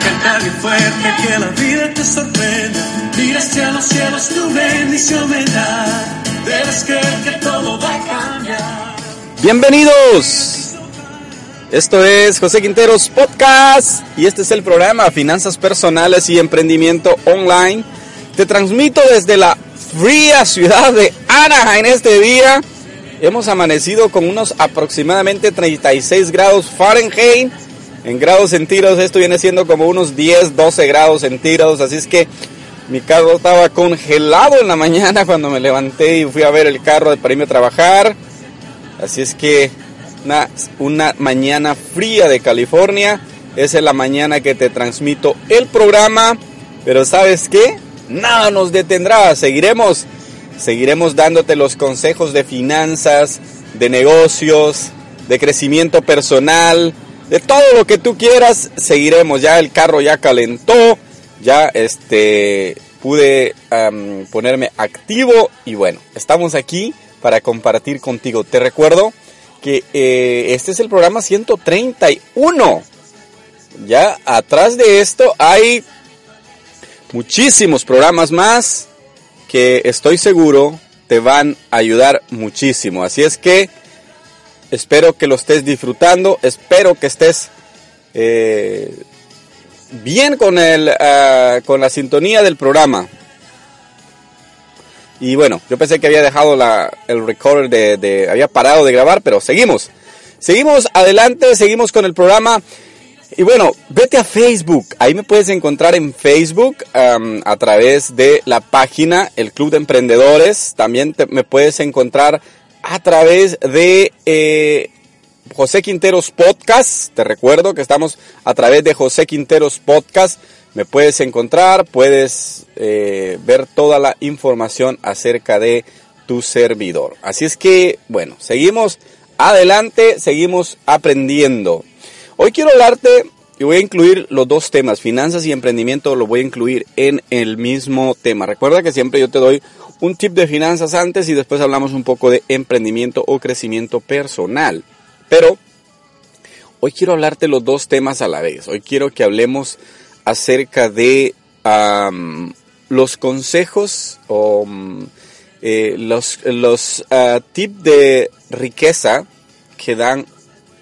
canta bien fuerte que la vida te sorprenda. Los cielos, tu bendición. Bienvenidos. Esto es José Quinteros Podcast y este es el programa Finanzas Personales y Emprendimiento Online. Te transmito desde la fría ciudad de Anaheim este día. Hemos amanecido con unos aproximadamente 36 grados Fahrenheit. En grados centígrados esto viene siendo como unos 10, 12 grados centígrados. Así es que mi carro estaba congelado en la mañana cuando me levanté y fui a ver el carro para irme a trabajar. Así es que una, una mañana fría de California. Esa es la mañana que te transmito el programa. Pero ¿sabes qué? Nada nos detendrá. Seguiremos, seguiremos dándote los consejos de finanzas, de negocios, de crecimiento personal, de todo lo que tú quieras. Seguiremos. Ya el carro ya calentó. Ya este pude ponerme activo y bueno, estamos aquí para compartir contigo. Te recuerdo que eh, este es el programa 131. Ya atrás de esto hay muchísimos programas más que estoy seguro te van a ayudar muchísimo. Así es que espero que lo estés disfrutando, espero que estés eh, bien con, el, ah, con la sintonía del programa. Y bueno, yo pensé que había dejado la, el recorder de, había parado de grabar, pero seguimos. Seguimos adelante, seguimos con el programa. Y bueno, vete a Facebook. Ahí me puedes encontrar en Facebook a través de la página El Club de Emprendedores. También me puedes encontrar a través de eh, José Quinteros Podcast. Te recuerdo que estamos a través de José Quinteros Podcast. Me puedes encontrar, puedes eh, ver toda la información acerca de tu servidor. Así es que, bueno, seguimos adelante, seguimos aprendiendo. Hoy quiero hablarte y voy a incluir los dos temas, finanzas y emprendimiento, lo voy a incluir en el mismo tema. Recuerda que siempre yo te doy un tip de finanzas antes y después hablamos un poco de emprendimiento o crecimiento personal. Pero hoy quiero hablarte los dos temas a la vez. Hoy quiero que hablemos acerca de los consejos o um, eh, los, los uh, tips de riqueza que dan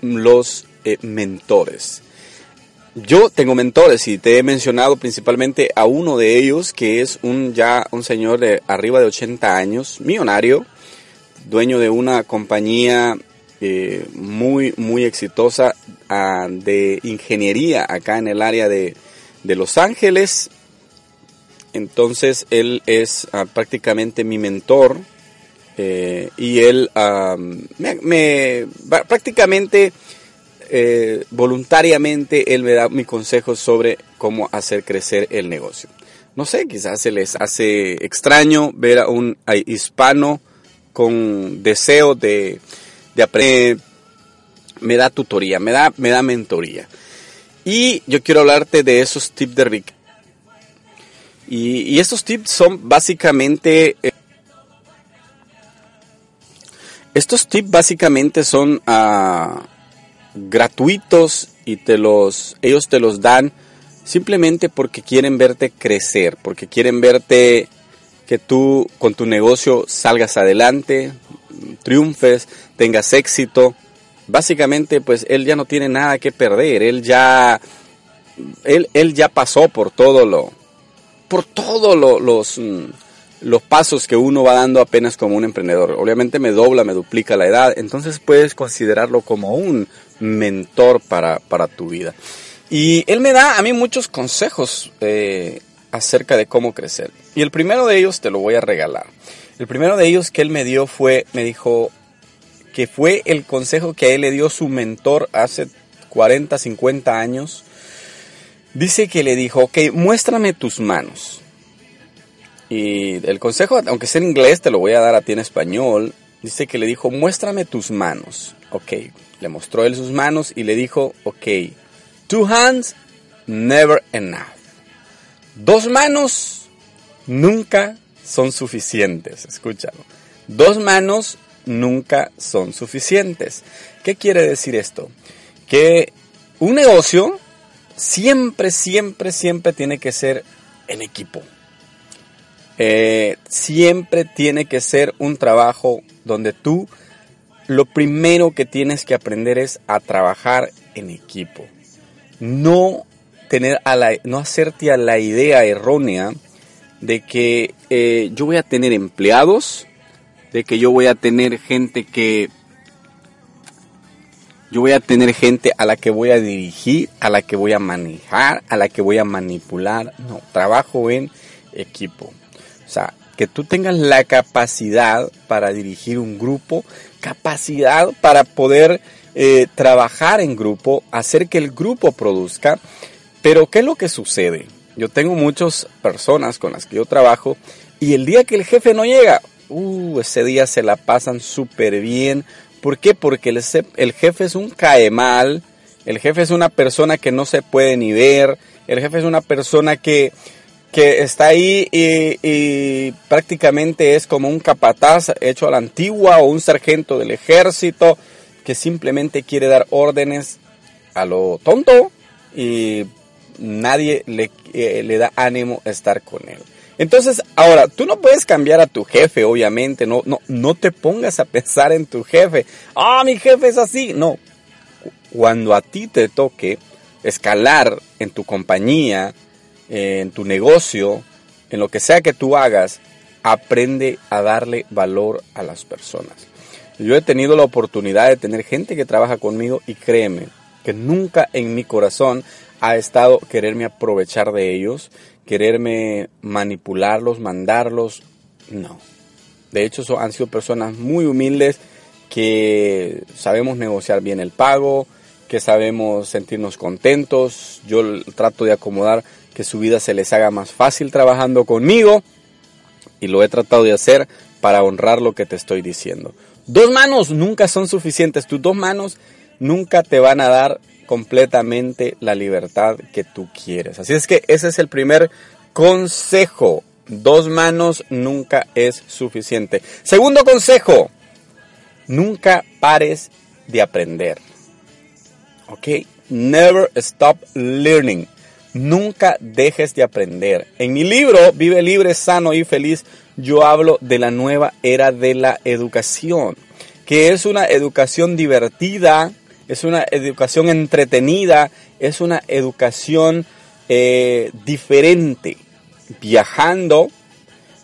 los eh, mentores. Yo tengo mentores y te he mencionado principalmente a uno de ellos que es un ya un señor de arriba de 80 años, millonario, dueño de una compañía eh, muy muy exitosa uh, de ingeniería acá en el área de, de Los Ángeles. Entonces él es uh, prácticamente mi mentor eh, y él me, me, prácticamente eh, voluntariamente él me da mi consejo sobre cómo hacer crecer el negocio. No sé, quizás se les hace extraño ver a un hispano con deseo de, de aprender. Me da tutoría, me da, me da mentoría. Y yo quiero hablarte de esos tips de Rick. Y, y estos tips son básicamente... Eh, estos tips básicamente son uh, gratuitos y te los, ellos te los dan simplemente porque quieren verte crecer, porque quieren verte que tú con tu negocio salgas adelante, triunfes, tengas éxito. Básicamente pues él ya no tiene nada que perder, él ya él, él ya pasó por todo lo por todos lo, los los pasos que uno va dando apenas como un emprendedor. Obviamente me dobla, me duplica la edad, entonces puedes considerarlo como un mentor para, para tu vida. Y él me da a mí muchos consejos eh, acerca de cómo crecer. Y el primero de ellos te lo voy a regalar. El primero de ellos que él me dio fue, me dijo, que fue el consejo que a él le dio su mentor hace 40, 50 años. Dice que le dijo, ok, muéstrame tus manos. Y el consejo, aunque sea en inglés, te lo voy a dar a ti en español. Dice que le dijo, muéstrame tus manos. Ok, le mostró él sus manos y le dijo, ok, two hands, never enough. Dos manos nunca son suficientes. Escúchalo. Dos manos nunca son suficientes. ¿Qué quiere decir esto? Que un negocio siempre, siempre, siempre tiene que ser en equipo. Eh, siempre tiene que ser un trabajo donde tú lo primero que tienes que aprender es a trabajar en equipo. No tener a la, no hacerte a la idea errónea de que eh, yo voy a tener empleados, de que yo voy a tener gente que yo voy a tener gente a la que voy a dirigir, a la que voy a manejar, a la que voy a manipular. No, trabajo en equipo. O sea, que tú tengas la capacidad para dirigir un grupo, capacidad para poder eh, trabajar en grupo, hacer que el grupo produzca. Pero ¿qué es lo que sucede? Yo tengo muchas personas con las que yo trabajo y el día que el jefe no llega, uh, ese día se la pasan súper bien. ¿Por qué? Porque el, el jefe es un caemal, el jefe es una persona que no se puede ni ver, el jefe es una persona que que está ahí y, prácticamente es como un capataz hecho a la antigua o un sargento del ejército que simplemente quiere dar órdenes a lo tonto y nadie le, eh, le da ánimo estar con él. Entonces, ahora, tú no puedes cambiar a tu jefe, obviamente, no, no, no te pongas a pensar en tu jefe. Ah, mi jefe es así. No, cuando a ti te toque escalar en tu compañía, en tu negocio, en lo que sea que tú hagas, aprende a darle valor a las personas. Yo he tenido la oportunidad de tener gente que trabaja conmigo y créeme que nunca en mi corazón ha estado quererme aprovechar de ellos, quererme manipularlos, mandarlos. No. De hecho, son, han sido personas muy humildes que sabemos negociar bien el pago, que sabemos sentirnos contentos. Yo trato de acomodar que su vida se les haga más fácil trabajando conmigo y lo he tratado de hacer para honrar lo que te estoy diciendo. Dos manos nunca son suficientes, tus dos manos nunca te van a dar completamente la libertad que tú quieres. Así es que ese es el primer consejo. Dos manos nunca es suficiente. Segundo consejo, nunca pares de aprender. ¿Ok? Never stop learning. Nunca dejes de aprender. En mi libro, Vive libre, sano y feliz, yo hablo de la nueva era de la educación, que es una educación divertida, es una educación entretenida, es una educación eh, diferente. Viajando,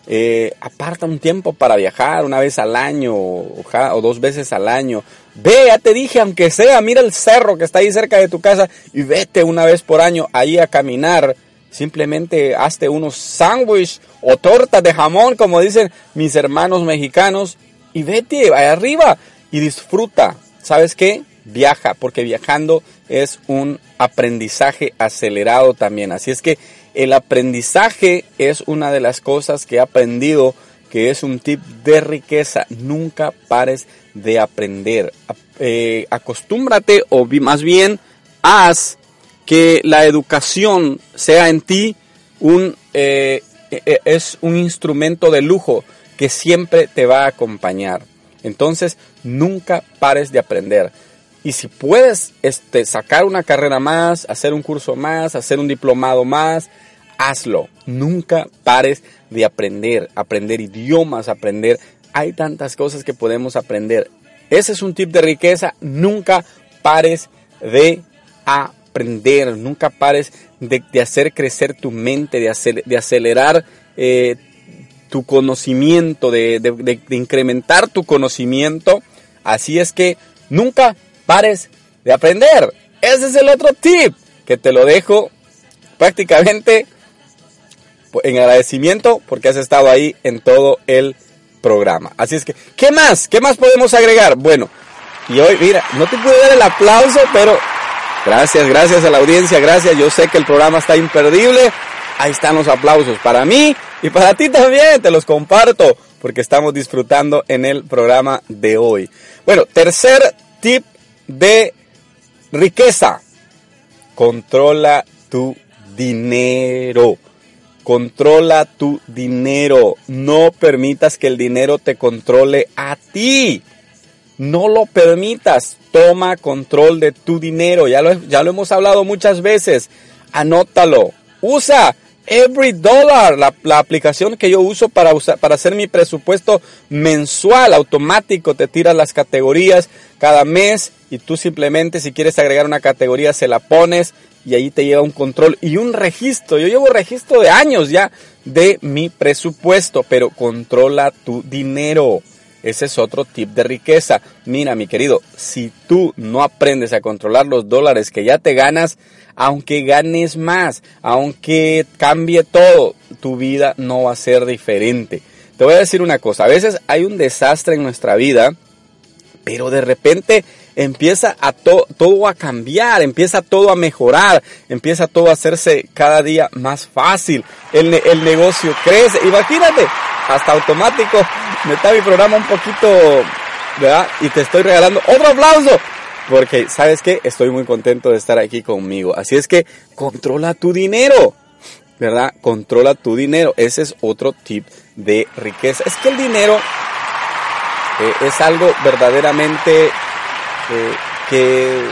eh, aparta un tiempo para viajar una vez al año o, dos veces al año. Ve, ya te dije, aunque sea, mira el cerro que está ahí cerca de tu casa y vete una vez por año ahí a caminar. Simplemente hazte unos sándwiches o tortas de jamón, como dicen mis hermanos mexicanos, y vete allá arriba y disfruta. ¿Sabes qué? Viaja, porque viajando es un aprendizaje acelerado también. Así es que el aprendizaje es una de las cosas que he aprendido que es un tip de riqueza. Nunca pares de aprender. Eh, acostúmbrate o más bien haz que la educación sea en ti un, eh, eh, es un instrumento de lujo que siempre te va a acompañar. Entonces, nunca pares de aprender. Y si puedes este, sacar una carrera más, hacer un curso más, hacer un diplomado más, hazlo. Nunca pares de aprender, aprender idiomas, aprender. Hay tantas cosas que podemos aprender. Ese es un tip de riqueza. Nunca pares de aprender, nunca pares de, hacer crecer tu mente, de, de acelerar eh, tu conocimiento, de incrementar tu conocimiento. Así es que nunca pares de aprender. Ese es el otro tip que te lo dejo prácticamente en agradecimiento porque has estado ahí en todo el programa. Así es que, ¿qué más? ¿Qué más podemos agregar? Bueno, y hoy, mira, no te pude dar el aplauso, pero gracias, gracias a la audiencia, gracias. Yo sé que el programa está imperdible. Ahí están los aplausos para mí y para ti también, te los comparto porque estamos disfrutando en el programa de hoy. Bueno, tercer tip de riqueza. Controla tu dinero. Controla tu dinero. No permitas que el dinero te controle a ti. No lo permitas. Toma control de tu dinero. Ya lo, ya lo hemos hablado muchas veces. Anótalo. Usa Every Dollar, la, la, aplicación que yo uso para, usar, para hacer mi presupuesto mensual automático. Te tira las categorías cada mes y tú simplemente si quieres agregar una categoría se la pones y ahí te lleva un control y un registro. Yo llevo registro de años ya de mi presupuesto, pero controla tu dinero. Ese es otro tip de riqueza. Mira, mi querido, si tú no aprendes a controlar los dólares que ya te ganas, aunque ganes más, aunque cambie todo, tu vida no va a ser diferente. Te voy a decir una cosa, a veces hay un desastre en nuestra vida, pero de repente empieza a todo a cambiar, empieza todo a mejorar, empieza todo a hacerse cada día más fácil, el, el negocio crece, imagínate, hasta automático, me está mi programa un poquito, ¿verdad? Y te estoy regalando otro aplauso. Porque, ¿sabes qué? Estoy muy contento de estar aquí conmigo. Así es que controla tu dinero. ¿Verdad? Controla tu dinero. Ese es otro tip de riqueza. Es que el dinero eh, es algo verdaderamente eh, que...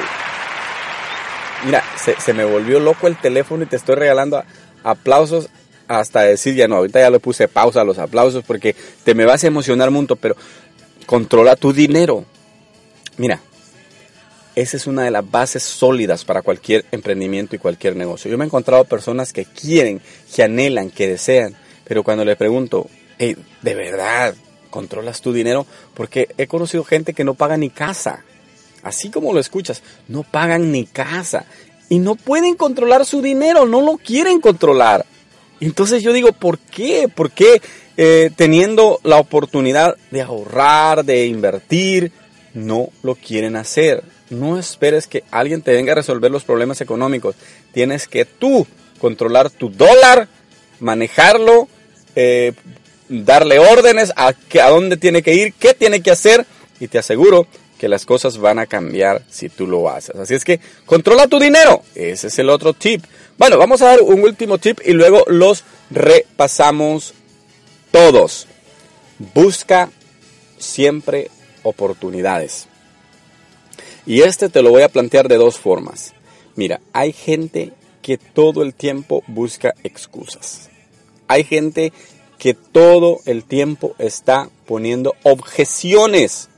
Mira, se, se, me volvió loco el teléfono y te estoy regalando aplausos hasta decir ya no, ahorita ya le puse pausa a los aplausos porque te me vas a emocionar mucho, pero controla tu dinero. Mira, esa es una de las bases sólidas para cualquier emprendimiento y cualquier negocio. Yo me he encontrado personas que quieren, que anhelan, que desean, pero cuando le pregunto, hey, ¿de verdad controlas tu dinero? Porque he conocido gente que no paga ni casa. Así como lo escuchas, no pagan ni casa. Y no pueden controlar su dinero, no lo quieren controlar. Entonces yo digo, ¿por qué? ¿Por qué eh, teniendo la oportunidad de ahorrar, de invertir, no lo quieren hacer? No esperes que alguien te venga a resolver los problemas económicos. Tienes que tú controlar tu dólar, manejarlo, eh, darle órdenes a, a dónde tiene que ir, qué tiene que hacer y te aseguro que las cosas van a cambiar si tú lo haces. Así es que controla tu dinero. Ese es el otro tip. Bueno, vamos a dar un último tip y luego los repasamos todos. Busca siempre oportunidades. Y este te lo voy a plantear de dos formas. Mira, hay gente que todo el tiempo busca excusas. Hay gente que todo el tiempo está poniendo objeciones.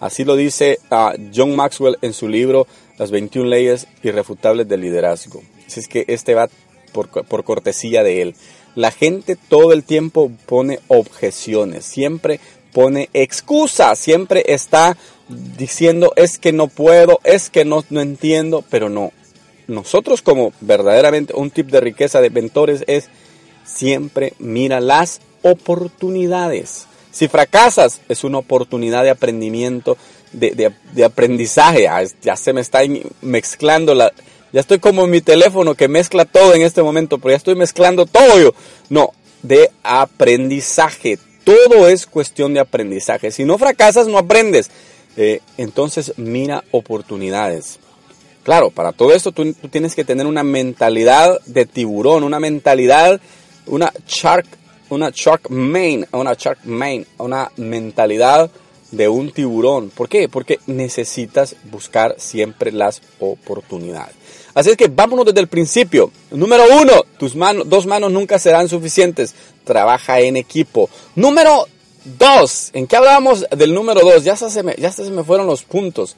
Así lo dice uh, John Maxwell en su libro Las 21 leyes irrefutables del liderazgo. Así es que este va por, por cortesía de él. La gente todo el tiempo pone objeciones, siempre pone excusas, siempre está diciendo es que no puedo, es que no, no entiendo, pero no. Nosotros como verdaderamente un tip de riqueza de mentores es siempre mira las oportunidades. Si fracasas, es una oportunidad de aprendimiento, de, de, aprendizaje. Ah, ya se me está mezclando la, ya estoy como en mi teléfono que mezcla todo en este momento, pero ya estoy mezclando todo yo. No, de aprendizaje. Todo es cuestión de aprendizaje. Si no fracasas, no aprendes. Eh, entonces, mira oportunidades. Claro, para todo esto tú, tienes que tener una mentalidad de tiburón, una mentalidad, una shark, una shark main, una shark main, una mentalidad de un tiburón. ¿Por qué? Porque necesitas buscar siempre las oportunidades. Así es que vámonos desde el principio. Número uno, tus manos, dos manos nunca serán suficientes. Trabaja en equipo. Número dos, ¿en qué hablábamos del número dos? Ya se me, ya se me fueron los puntos.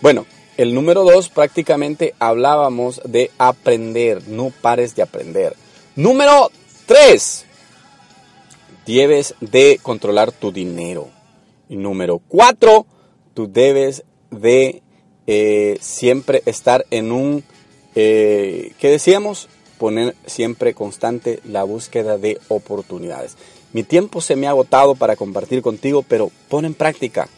Bueno, el número dos prácticamente hablábamos de aprender. No pares de aprender. Número tres, debes de controlar tu dinero. Y número cuatro, tú debes de eh, siempre estar en un eh, ¿Qué decíamos? Poner siempre constante la búsqueda de oportunidades. Mi tiempo se me ha agotado para compartir contigo, pero pon en práctica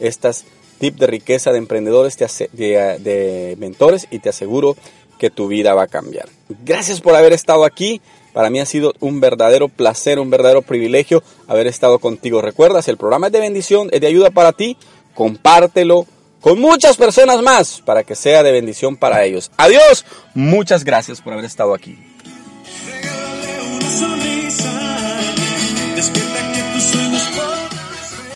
estas tips de riqueza de emprendedores, de, de mentores y te aseguro que tu vida va a cambiar. Gracias por haber estado aquí. Para mí ha sido un verdadero placer, un verdadero privilegio haber estado contigo. Recuerdas, el programa es de bendición, es de ayuda para ti. Compártelo, con muchas personas más para que sea de bendición para ellos. Adiós, muchas gracias por haber estado aquí.